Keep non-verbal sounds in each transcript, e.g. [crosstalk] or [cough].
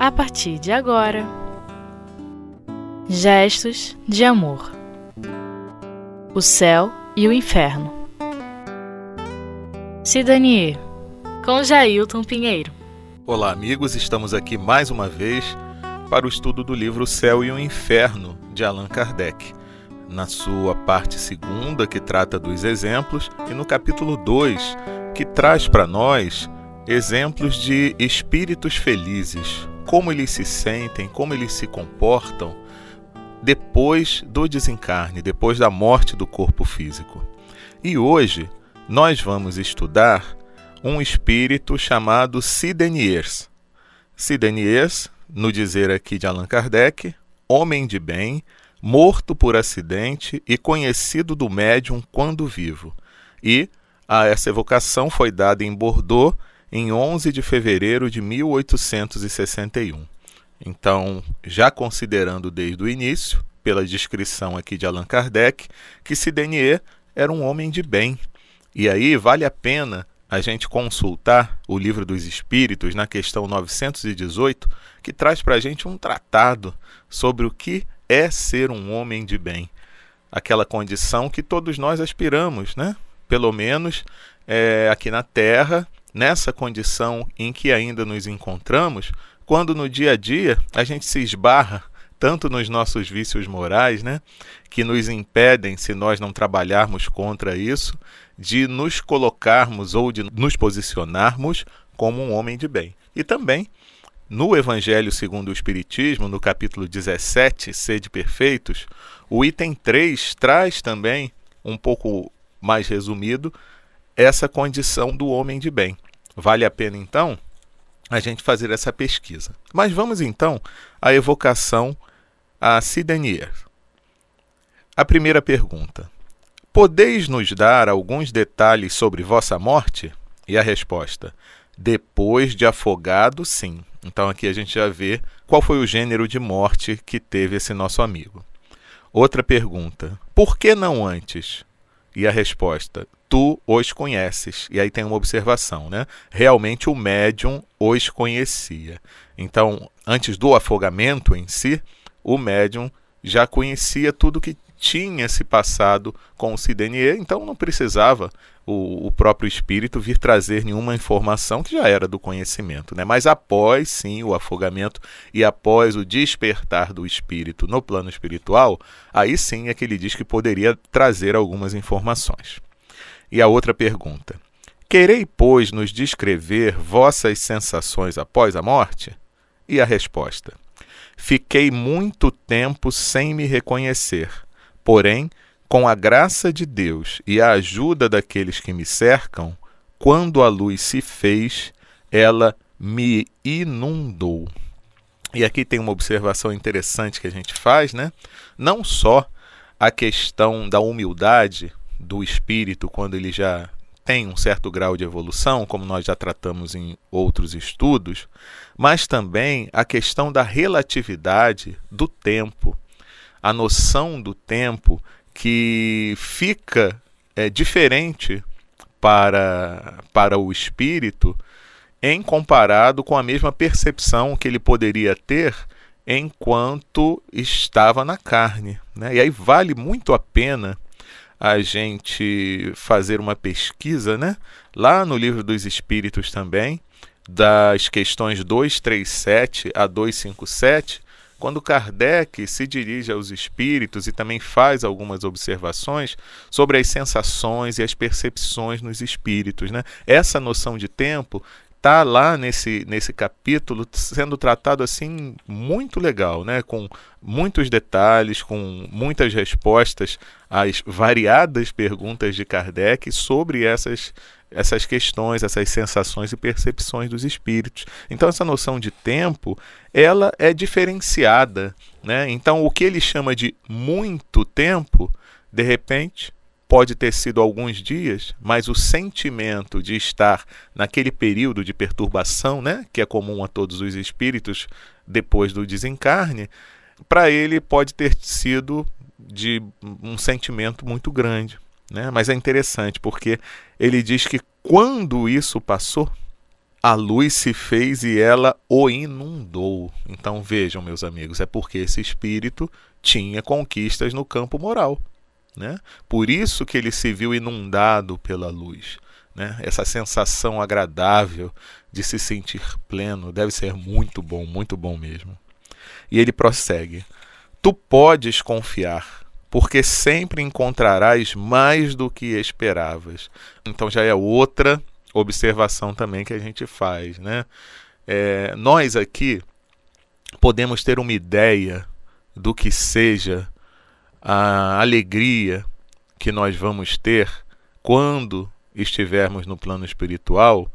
a partir de agora. Gestos de amor. O céu e o inferno. Sidanie, com Jailton Pinheiro. Olá, amigos, estamos aqui mais uma vez para o estudo do livro O Céu e o Inferno de Allan Kardec, na sua parte segunda, que trata dos exemplos, e no capítulo 2, que traz para nós exemplos de espíritos felizes, como eles se sentem, como eles se comportam depois do desencarne, depois da morte do corpo físico. E hoje nós vamos estudar um espírito chamado Sideniers. Sideniers, no dizer aqui de Allan Kardec, homem de bem, morto por acidente e conhecido do médium quando vivo. E a essa evocação foi dada em Bordeaux em 11 de fevereiro de 1861. Então, já considerando desde o início, pela descrição aqui de Allan Kardec, que Sidenier era um homem de bem. E aí vale a pena a gente consultar o Livro dos Espíritos na questão 918, que traz para a gente um tratado sobre o que é ser um homem de bem. Aquela condição que todos nós aspiramos, né? Pelo menos é, aqui na Terra, nessa condição em que ainda nos encontramos, quando no dia a dia a gente se esbarra tanto nos nossos vícios morais, né, que nos impedem, se nós não trabalharmos contra isso, de nos colocarmos ou de nos posicionarmos como um homem de bem. E também no Evangelho segundo o Espiritismo, no capítulo 17, Sede Perfeitos, o item 3 traz também, um pouco mais resumido, essa condição do homem de bem. Vale a pena então a gente fazer essa pesquisa. Mas vamos então à evocação a Sidanier. A primeira pergunta: Podeis nos dar alguns detalhes sobre vossa morte? E a resposta: Depois de afogado, sim. Então aqui a gente já vê qual foi o gênero de morte que teve esse nosso amigo. Outra pergunta: Por que não antes? E a resposta: tu os conheces. E aí tem uma observação, né? Realmente o médium os conhecia. Então, antes do afogamento em si, o médium já conhecia tudo que tinha se passado com o Sidenier, então não precisava o, o, próprio espírito vir trazer nenhuma informação que já era do conhecimento. Né? Mas após, sim, o afogamento e após o despertar do espírito no plano espiritual, aí sim é que ele diz que poderia trazer algumas informações. E a outra pergunta: Querei, pois, nos descrever vossas sensações após a morte? E a resposta: Fiquei muito tempo sem me reconhecer, porém, com a graça de Deus e a ajuda daqueles que me cercam, quando a luz se fez, ela me inundou. E aqui tem uma observação interessante que a gente faz, né? Não só a questão da humildade do espírito quando ele já tem um certo grau de evolução, como nós já tratamos em outros estudos, mas também a questão da relatividade do tempo, a noção do tempo que fica é, diferente para, para o espírito em comparado com a mesma percepção que ele poderia ter enquanto estava na carne. Né? E aí vale muito a pena a gente fazer uma pesquisa, né? Lá no Livro dos Espíritos também, das questões 237 a 257, quando Kardec se dirige aos espíritos e também faz algumas observações sobre as sensações e as percepções nos espíritos. Né? Essa noção de tempo está lá nesse, nesse capítulo sendo tratado assim muito legal, né? com muitos detalhes, com muitas respostas às variadas perguntas de Kardec sobre essas, essas questões, essas sensações e percepções dos espíritos. Então essa noção de tempo, ela é diferenciada, né? Então o que ele chama de muito tempo, de repente, pode ter sido alguns dias, mas o sentimento de estar naquele período de perturbação, né, que é comum a todos os espíritos depois do desencarne, para ele pode ter sido de um sentimento muito grande. Né? Mas é interessante porque ele diz que quando isso passou, a luz se fez e ela o inundou. Então vejam, meus amigos, é porque esse espírito tinha conquistas no campo moral. Né? Por isso que ele se viu inundado pela luz. Né? Essa sensação agradável de se sentir pleno deve ser muito bom, muito bom mesmo. E ele prossegue: Tu podes confiar, porque sempre encontrarás mais do que esperavas. Então já é outra observação também que a gente faz, né? É, nós aqui podemos ter uma ideia do que seja a alegria que nós vamos ter quando estivermos no plano espiritual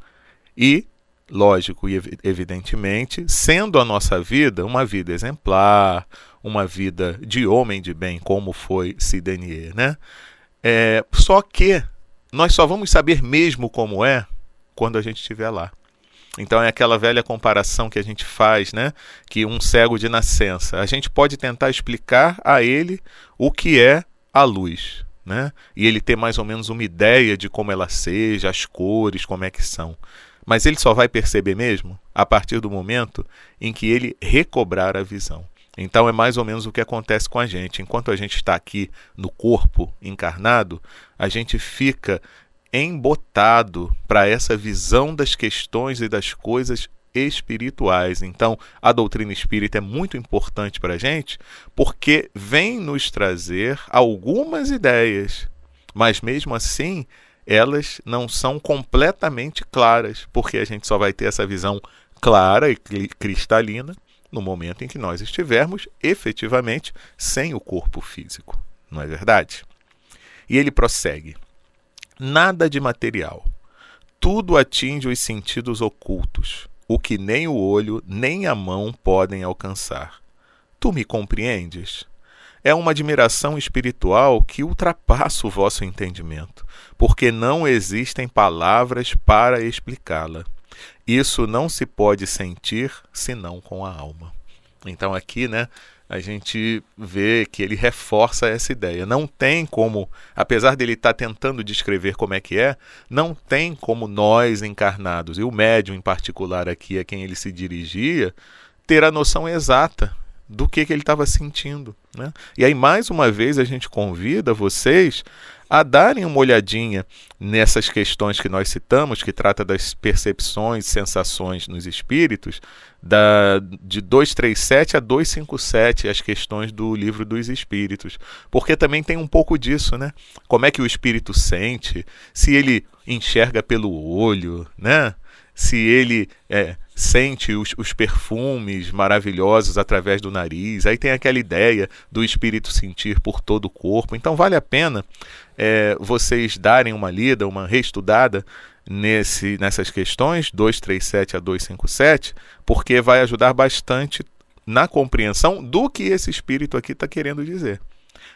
e, lógico e evidentemente, sendo a nossa vida uma vida exemplar, uma vida de homem de bem, como foi Sidenier, né? É, só que nós só vamos saber mesmo como é quando a gente estiver lá. Então é aquela velha comparação que a gente faz, né? Que um cego de nascença, a gente pode tentar explicar a ele o que é a luz, né? E ele ter mais ou menos uma ideia de como ela seja, as cores, como é que são. Mas ele só vai perceber mesmo a partir do momento em que ele recobrar a visão. Então é mais ou menos o que acontece com a gente. Enquanto a gente está aqui no corpo encarnado, a gente fica embotado para essa visão das questões e das coisas espirituais. Então, a doutrina espírita é muito importante para a gente porque vem nos trazer algumas ideias, mas mesmo assim elas não são completamente claras, porque a gente só vai ter essa visão clara e cristalina no momento em que nós estivermos efetivamente sem o corpo físico. Não é verdade? E ele prossegue nada de material. Tudo atinge os sentidos ocultos, o que nem o olho nem a mão podem alcançar. Tu me compreendes? É uma admiração espiritual que ultrapassa o vosso entendimento, porque não existem palavras para explicá-la. Isso não se pode sentir senão com a alma. Então aqui, né, a gente vê que ele reforça essa ideia. Não tem como, apesar dele estar tá tentando descrever como é que é, não tem como nós encarnados, e o médium em particular aqui a quem ele se dirigia, ter a noção exata do que, que ele estava sentindo. Né? E aí, mais uma vez, a gente convida vocês a darem uma olhadinha nessas questões que nós citamos, que trata das percepções, sensações nos espíritos, da, de 237 a 257, as questões do livro dos espíritos. Porque também tem um pouco disso, né? Como é que o espírito sente, se ele enxerga pelo olho, né? se ele é, sente os, os, perfumes maravilhosos através do nariz. Aí tem aquela ideia do espírito sentir por todo o corpo. Então vale a pena é, vocês darem uma lida, uma reestudada nesse, nessas questões, 237 a 257, porque vai ajudar bastante na compreensão do que esse espírito aqui está querendo dizer.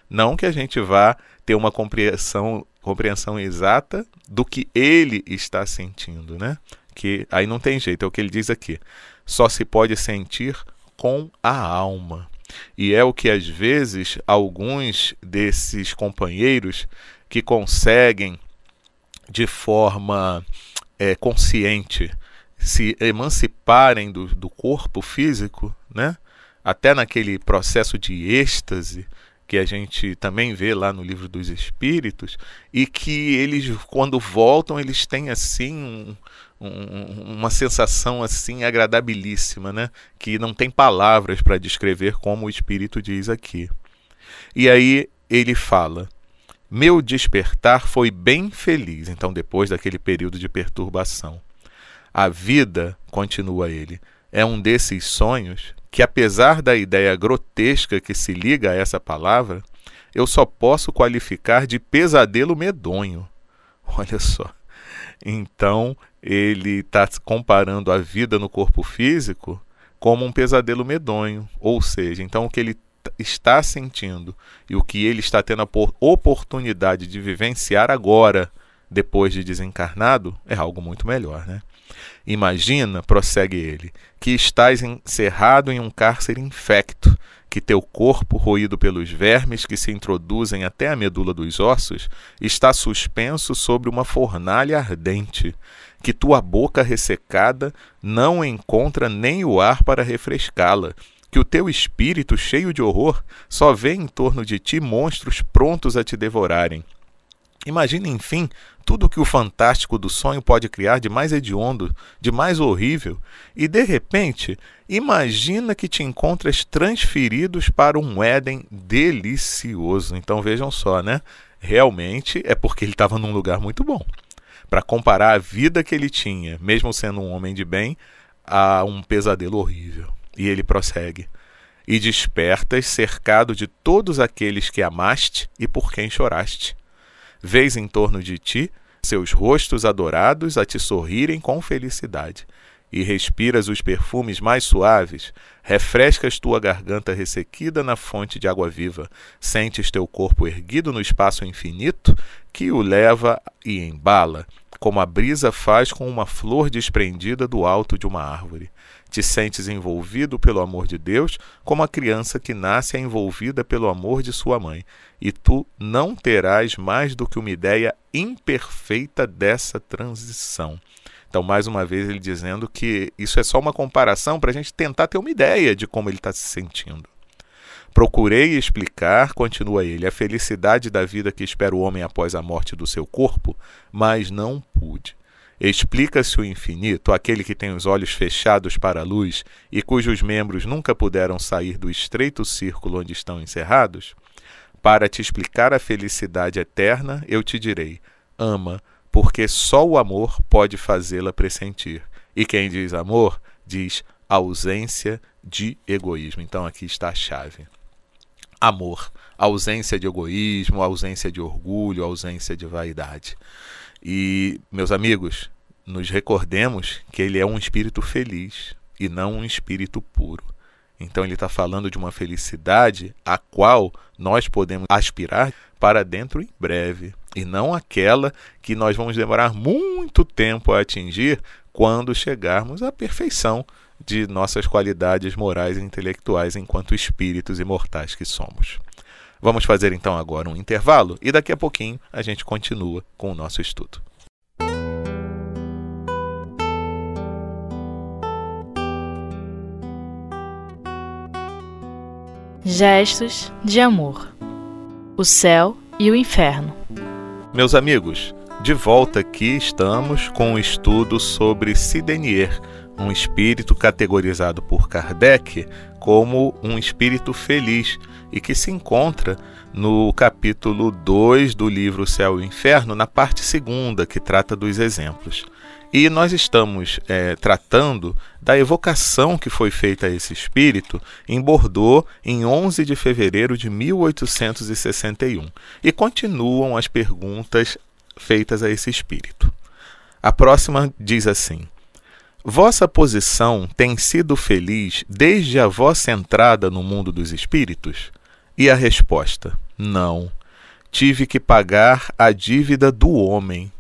Não que a gente vá ter uma compreensão, compreensão exata do que ele está sentindo, né? Que aí não tem jeito, é o que ele diz aqui. Só se pode sentir com a alma. E é o que às vezes alguns desses companheiros que conseguem de forma é, consciente se emanciparem do, do corpo físico, né? até naquele processo de êxtase que a gente também vê lá no livro dos Espíritos, e que eles, quando voltam, eles têm assim um, um, uma sensação assim agradabilíssima, né? Que não tem palavras para descrever como o Espírito diz aqui. E aí ele fala: Meu despertar foi bem feliz. Então, depois daquele período de perturbação, a vida, continua ele, é um desses sonhos que, apesar da ideia grotesca que se liga a essa palavra, eu só posso qualificar de pesadelo medonho. [laughs] Olha só. Então, ele está comparando a vida no corpo físico como um pesadelo medonho. Ou seja, então o que ele está sentindo e o que ele está tendo a oportunidade de vivenciar agora, depois de desencarnado, é algo muito melhor, né? Imagina, prossegue ele, que estás encerrado em um cárcere infecto, que teu corpo, roído pelos vermes que se introduzem até a medula dos ossos, está suspenso sobre uma fornalha ardente, que tua boca ressecada não encontra nem o ar para refrescá-la, que o teu espírito cheio de horror só vê em torno de ti monstros prontos a te devorarem. Imagina, enfim, tudo que o fantástico do sonho pode criar de mais hediondo, de mais horrível, e de repente, imagina que te encontras transferidos para um Éden delicioso. Então vejam só, né? Realmente é porque ele estava num lugar muito bom. Para comparar a vida que ele tinha, mesmo sendo um homem de bem, a um pesadelo horrível. E ele prossegue. E despertas cercado de todos aqueles que amaste e por quem choraste. Vês em torno de ti seus rostos adorados a te sorrirem com felicidade. E respiras os perfumes mais suaves, refrescas tua garganta ressequida na fonte de água viva, sentes teu corpo erguido no espaço infinito que o leva e embala, como a brisa faz com uma flor desprendida do alto de uma árvore. Te sentes envolvido pelo amor de Deus, como a criança que nasce é envolvida pelo amor de sua mãe, e tu não terás mais do que uma ideia imperfeita dessa transição. Então, mais uma vez, ele dizendo que isso é só uma comparação para a gente tentar ter uma ideia de como ele está se sentindo. Procurei explicar, continua ele, a felicidade da vida que espera o homem após a morte do seu corpo, mas não pude. Explica-se o infinito, aquele que tem os olhos fechados para a luz e cujos membros nunca puderam sair do estreito círculo onde estão encerrados? Para te explicar a felicidade eterna, eu te direi: ama, porque só o amor pode fazê-la pressentir. E quem diz amor, diz ausência de egoísmo. Então aqui está a chave. Amor, ausência de egoísmo, ausência de orgulho, ausência de vaidade. E, meus amigos, nos recordemos que ele é um espírito feliz e não um espírito puro. Então ele está falando de uma felicidade a qual nós podemos aspirar para dentro em breve, e não aquela que nós vamos demorar muito tempo a atingir quando chegarmos à perfeição de nossas qualidades morais e intelectuais enquanto espíritos imortais que somos. Vamos fazer então agora um intervalo e daqui a pouquinho a gente continua com o nosso estudo. Gestos de amor. O céu e o inferno. Meus amigos, de volta aqui estamos com um estudo sobre Sidenier, um espírito categorizado por Kardec como um espírito feliz e que se encontra no capítulo 2 do livro Céu e Inferno, na parte segunda, que trata dos exemplos. E nós estamos é, tratando da evocação que foi feita a esse espírito em Bordeaux em 11 de fevereiro de 1861. E continuam as perguntas feitas a esse espírito. A próxima diz assim: Vossa posição tem sido feliz desde a vossa entrada no mundo dos espíritos? E a resposta: Não. Tive que pagar a dívida do homem.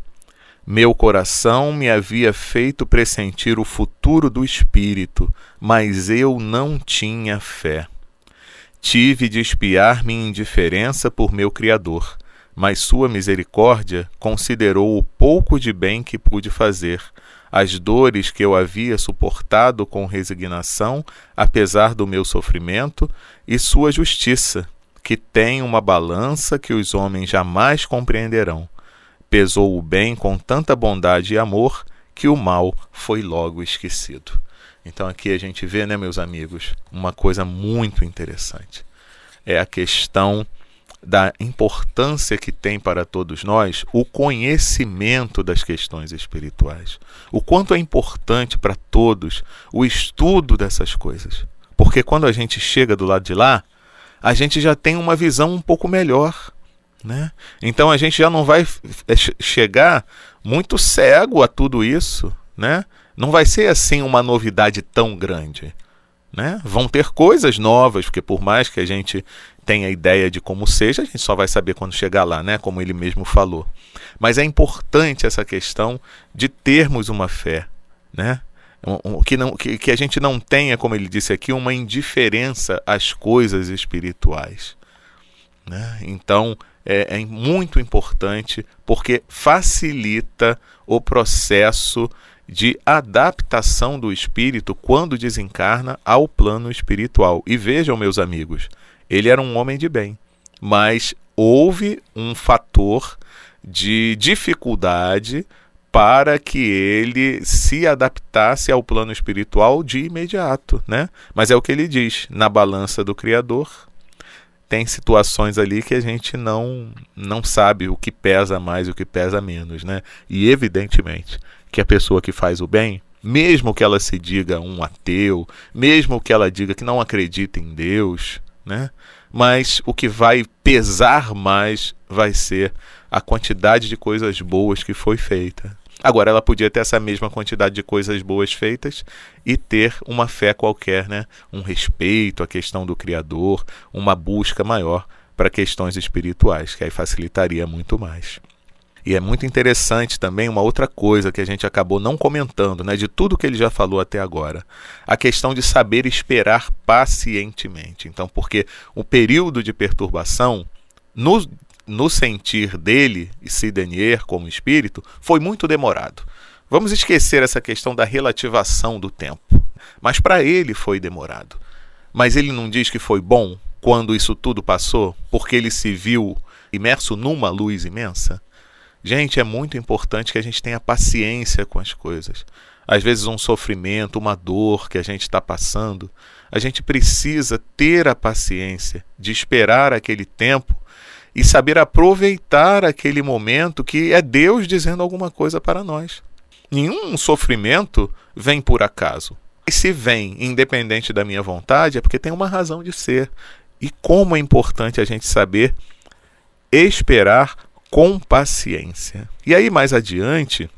Meu coração me havia feito pressentir o futuro do espírito, mas eu não tinha fé. Tive de espiar minha indiferença por meu Criador, mas Sua misericórdia considerou o pouco de bem que pude fazer, as dores que eu havia suportado com resignação, apesar do meu sofrimento, e Sua justiça, que tem uma balança que os homens jamais compreenderão. Pesou o bem com tanta bondade e amor que o mal foi logo esquecido. Então aqui a gente vê, né, meus amigos, uma coisa muito interessante. É a questão da importância que tem para todos nós o conhecimento das questões espirituais. O quanto é importante para todos o estudo dessas coisas. Porque quando a gente chega do lado de lá, a gente já tem uma visão um pouco melhor. Né? Então a gente já não vai é, chegar muito cego a tudo isso. Né? Não vai ser assim uma novidade tão grande. Né? Vão ter coisas novas, porque por mais que a gente tenha ideia de como seja, a gente só vai saber quando chegar lá, né? como ele mesmo falou. Mas é importante essa questão de termos uma fé. Né? que, não, que, que a gente não tenha, como ele disse aqui, uma indiferença às coisas espirituais. Né? Então, é, é muito importante porque facilita o processo de adaptação do espírito quando desencarna ao plano espiritual. E vejam, meus amigos, ele era um homem de bem, mas houve um fator de dificuldade para que ele se adaptasse ao plano espiritual de imediato, né? Mas é o que ele diz, na balança do criador, tem situações ali que a gente não não sabe o que pesa mais e o que pesa menos, né? E evidentemente que a pessoa que faz o bem, mesmo que ela se diga um ateu, mesmo que ela diga que não acredita em Deus, né? Mas o que vai pesar mais vai ser a quantidade de coisas boas que foi feita. Agora, ela podia ter essa mesma quantidade de coisas boas feitas e ter uma fé qualquer, né? um respeito à questão do Criador, uma busca maior para questões espirituais, que aí facilitaria muito mais. E é muito interessante também uma outra coisa que a gente acabou não comentando, né, de tudo que ele já falou até agora, a questão de saber esperar pacientemente. Então, porque o período de perturbação no no sentir dele, e Sidenier como espírito, foi muito demorado. Vamos esquecer essa questão da relativação do tempo. Mas para ele foi demorado. Mas ele não diz que foi bom quando isso tudo passou, porque ele se viu imerso numa luz imensa? Gente, é muito importante que a gente tenha paciência com as coisas. Às vezes, um sofrimento, uma dor que a gente está passando, a gente precisa ter a paciência de esperar aquele tempo e saber aproveitar aquele momento que é Deus dizendo alguma coisa para nós. Nenhum sofrimento vem por acaso. E se vem independente da minha vontade, é porque tem uma razão de ser. E como é importante a gente saber esperar com paciência. E aí, mais adiante,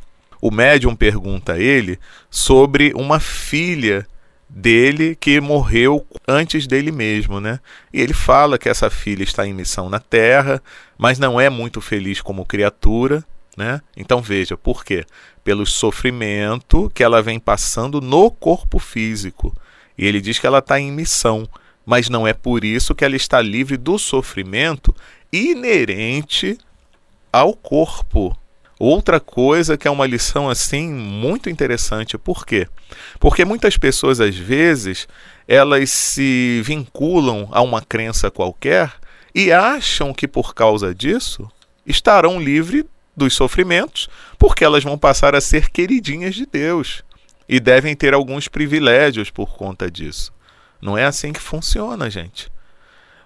o médium pergunta a ele sobre uma filha dele que morreu antes dele mesmo, né? E ele fala que essa filha está em missão na Terra, mas não é muito feliz como criatura, né? Então veja, por quê? Pelo sofrimento que ela vem passando no corpo físico. E ele diz que ela está em missão, mas não é por isso que ela está livre do sofrimento inerente ao corpo, Outra coisa que é uma lição assim muito interessante, por quê? Porque muitas pessoas às vezes elas se vinculam a uma crença qualquer e acham que por causa disso estarão livres dos sofrimentos, porque elas vão passar a ser queridinhas de Deus e devem ter alguns privilégios por conta disso. Não é assim que funciona, gente.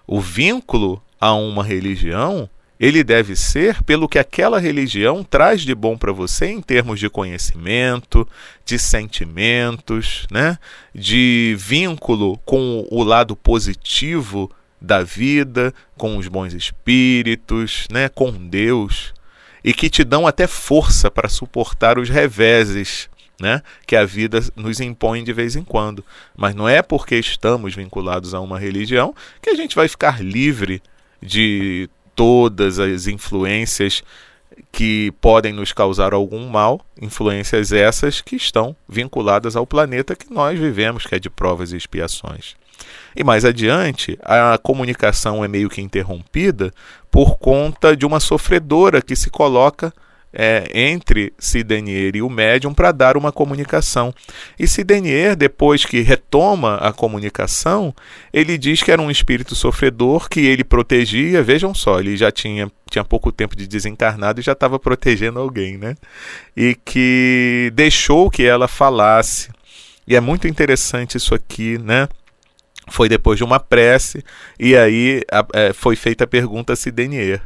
O vínculo a uma religião ele deve ser pelo que aquela religião traz de bom para você em termos de conhecimento, de sentimentos, né? de vínculo com o lado positivo da vida, com os bons espíritos, né? com Deus, e que te dão até força para suportar os reveses né, que a vida nos impõe de vez em quando. Mas não é porque estamos vinculados a uma religião que a gente vai ficar livre de todas as influências que podem nos causar algum mal, influências essas que estão vinculadas ao planeta que nós vivemos, que é de provas e expiações. E mais adiante, a comunicação é meio que interrompida por conta de uma sofredora que se coloca é, entre Sidenier e o médium para dar uma comunicação. E Sidenier, depois que retoma a comunicação, ele diz que era um espírito sofredor que ele protegia. Vejam só, ele já tinha, tinha pouco tempo de desencarnado e já estava protegendo alguém, né? E que deixou que ela falasse. E é muito interessante isso aqui, né? Foi depois de uma prece, e aí a, é, foi feita a pergunta a Sidenier.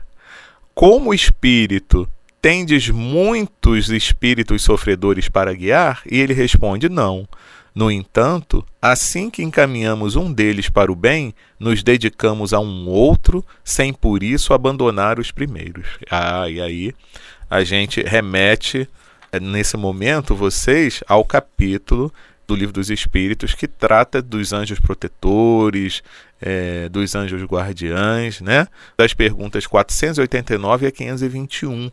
Como espírito tendes muitos espíritos sofredores para guiar? E ele responde: Não. No entanto, assim que encaminhamos um deles para o bem, nos dedicamos a um outro, sem por isso abandonar os primeiros. Ah, e aí a gente remete, eh, nesse momento, vocês ao capítulo do Livro dos Espíritos que trata dos anjos protetores, é, dos anjos guardiães, né? das perguntas 489 a 521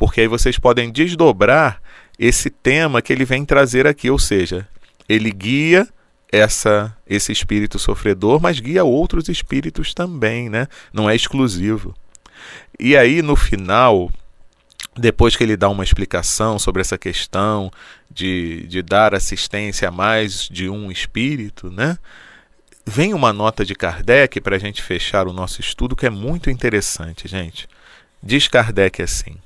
porque aí vocês podem desdobrar esse tema que ele vem trazer aqui, ou seja, ele guia essa esse espírito sofredor, mas guia outros espíritos também, né? Não é exclusivo. E aí, no final, depois que ele dá uma explicação sobre essa questão de, de dar assistência a mais de um espírito, né? Vem uma nota de Kardec para a gente fechar o nosso estudo que é muito interessante, gente. Diz Kardec assim: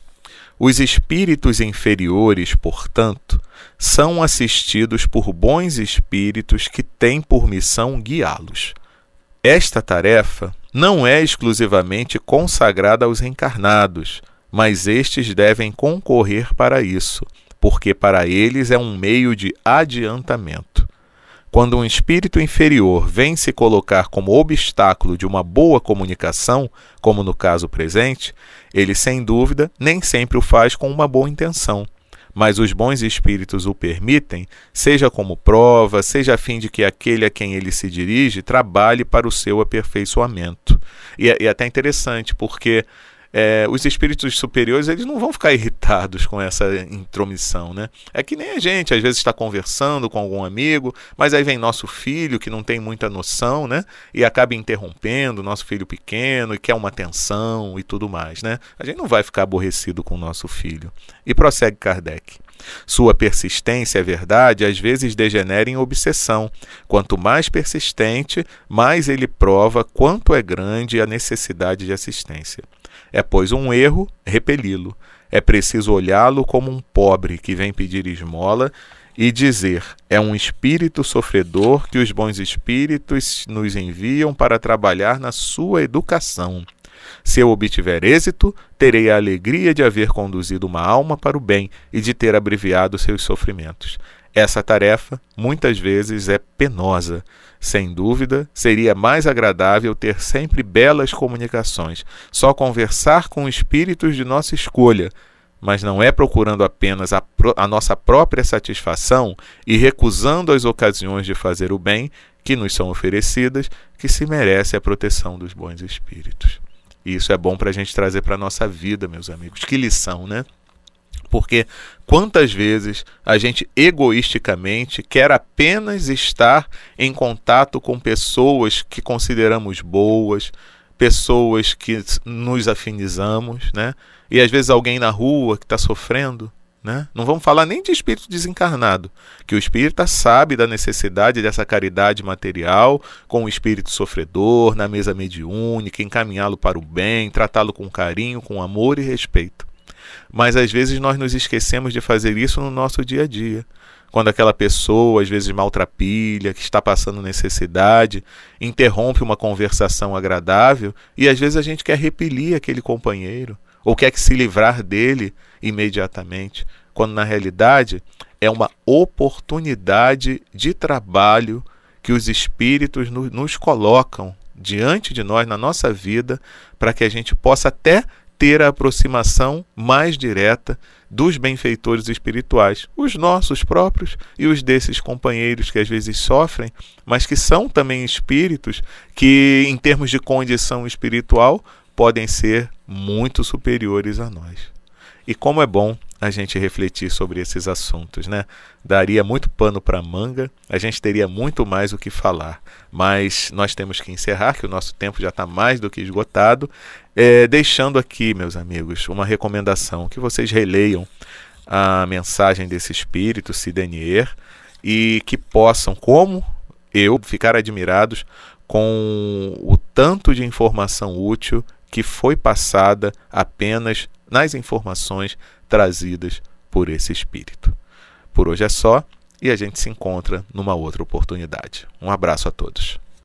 Os espíritos inferiores, portanto, são assistidos por bons espíritos que têm por missão guiá-los. Esta tarefa não é exclusivamente consagrada aos encarnados, mas estes devem concorrer para isso, porque para eles é um meio de adiantamento. Quando um espírito inferior vem se colocar como obstáculo de uma boa comunicação, como no caso presente, ele sem dúvida nem sempre o faz com uma boa intenção. Mas os bons espíritos o permitem, seja como prova, seja a fim de que aquele a quem ele se dirige trabalhe para o seu aperfeiçoamento. E é, e é até interessante, porque é, os espíritos superiores eles não vão ficar irritados com essa intromissão, né? É que nem a gente às vezes está conversando com algum amigo, mas aí vem nosso filho que não tem muita noção, né? E acaba interrompendo nosso filho pequeno e quer uma atenção e tudo mais, né? A gente não vai ficar aborrecido com o nosso filho. E prossegue Kardec. Sua persistência, é verdade, às vezes degenera em obsessão. Quanto mais persistente, mais ele prova quanto é grande a necessidade de assistência. É, pois, um erro repeli-lo. É preciso olhá-lo como um pobre que vem pedir esmola e dizer: é um espírito sofredor que os bons espíritos nos enviam para trabalhar na sua educação. Se eu obtiver êxito, terei a alegria de haver conduzido uma alma para o bem e de ter abreviado seus sofrimentos. Essa tarefa, muitas vezes, é penosa, sem dúvida, seria mais agradável ter sempre belas comunicações, só conversar com espíritos de nossa escolha, mas não é procurando apenas a, a, nossa própria satisfação e recusando as ocasiões de fazer o bem que nos são oferecidas que se merece a proteção dos bons espíritos. E isso é bom para a gente trazer para a nossa vida, meus amigos. Que lição, né? Porque quantas vezes a gente egoisticamente quer apenas estar em contato com pessoas que consideramos boas, pessoas que nos afinizamos, né? E às vezes alguém na rua que está sofrendo, né? Não vamos falar nem de espírito desencarnado, que o espírita sabe da necessidade dessa caridade material com o espírito sofredor, na mesa mediúnica, encaminhá-lo para o bem, tratá-lo com carinho, com amor e respeito. Mas às vezes nós nos esquecemos de fazer isso no nosso dia a dia. Quando aquela pessoa, às vezes maltrapilha, que está passando necessidade, interrompe uma conversação agradável e às vezes a gente quer repelir aquele companheiro ou quer que se livrar dele imediatamente, quando na realidade é uma oportunidade de trabalho que os espíritos nos colocam diante de nós na nossa vida para que a gente possa até ter a aproximação mais direta dos benfeitores espirituais, os nossos próprios e os desses companheiros que às vezes sofrem, mas que são também espíritos que, em termos de condição espiritual, podem ser muito superiores a nós. E como é bom a gente refletir sobre esses assuntos, né? Daria muito pano para manga, a gente teria muito mais o que falar, mas nós temos que encerrar, que o nosso tempo já está mais do que esgotado, é, deixando aqui, meus amigos, uma recomendação que vocês releiam a mensagem desse espírito, Sidenier, e que possam, como eu, ficar admirados com o tanto de informação útil que foi passada apenas nas informações trazidas por esse espírito. Por hoje é só e a gente se encontra numa outra oportunidade. Um abraço a todos.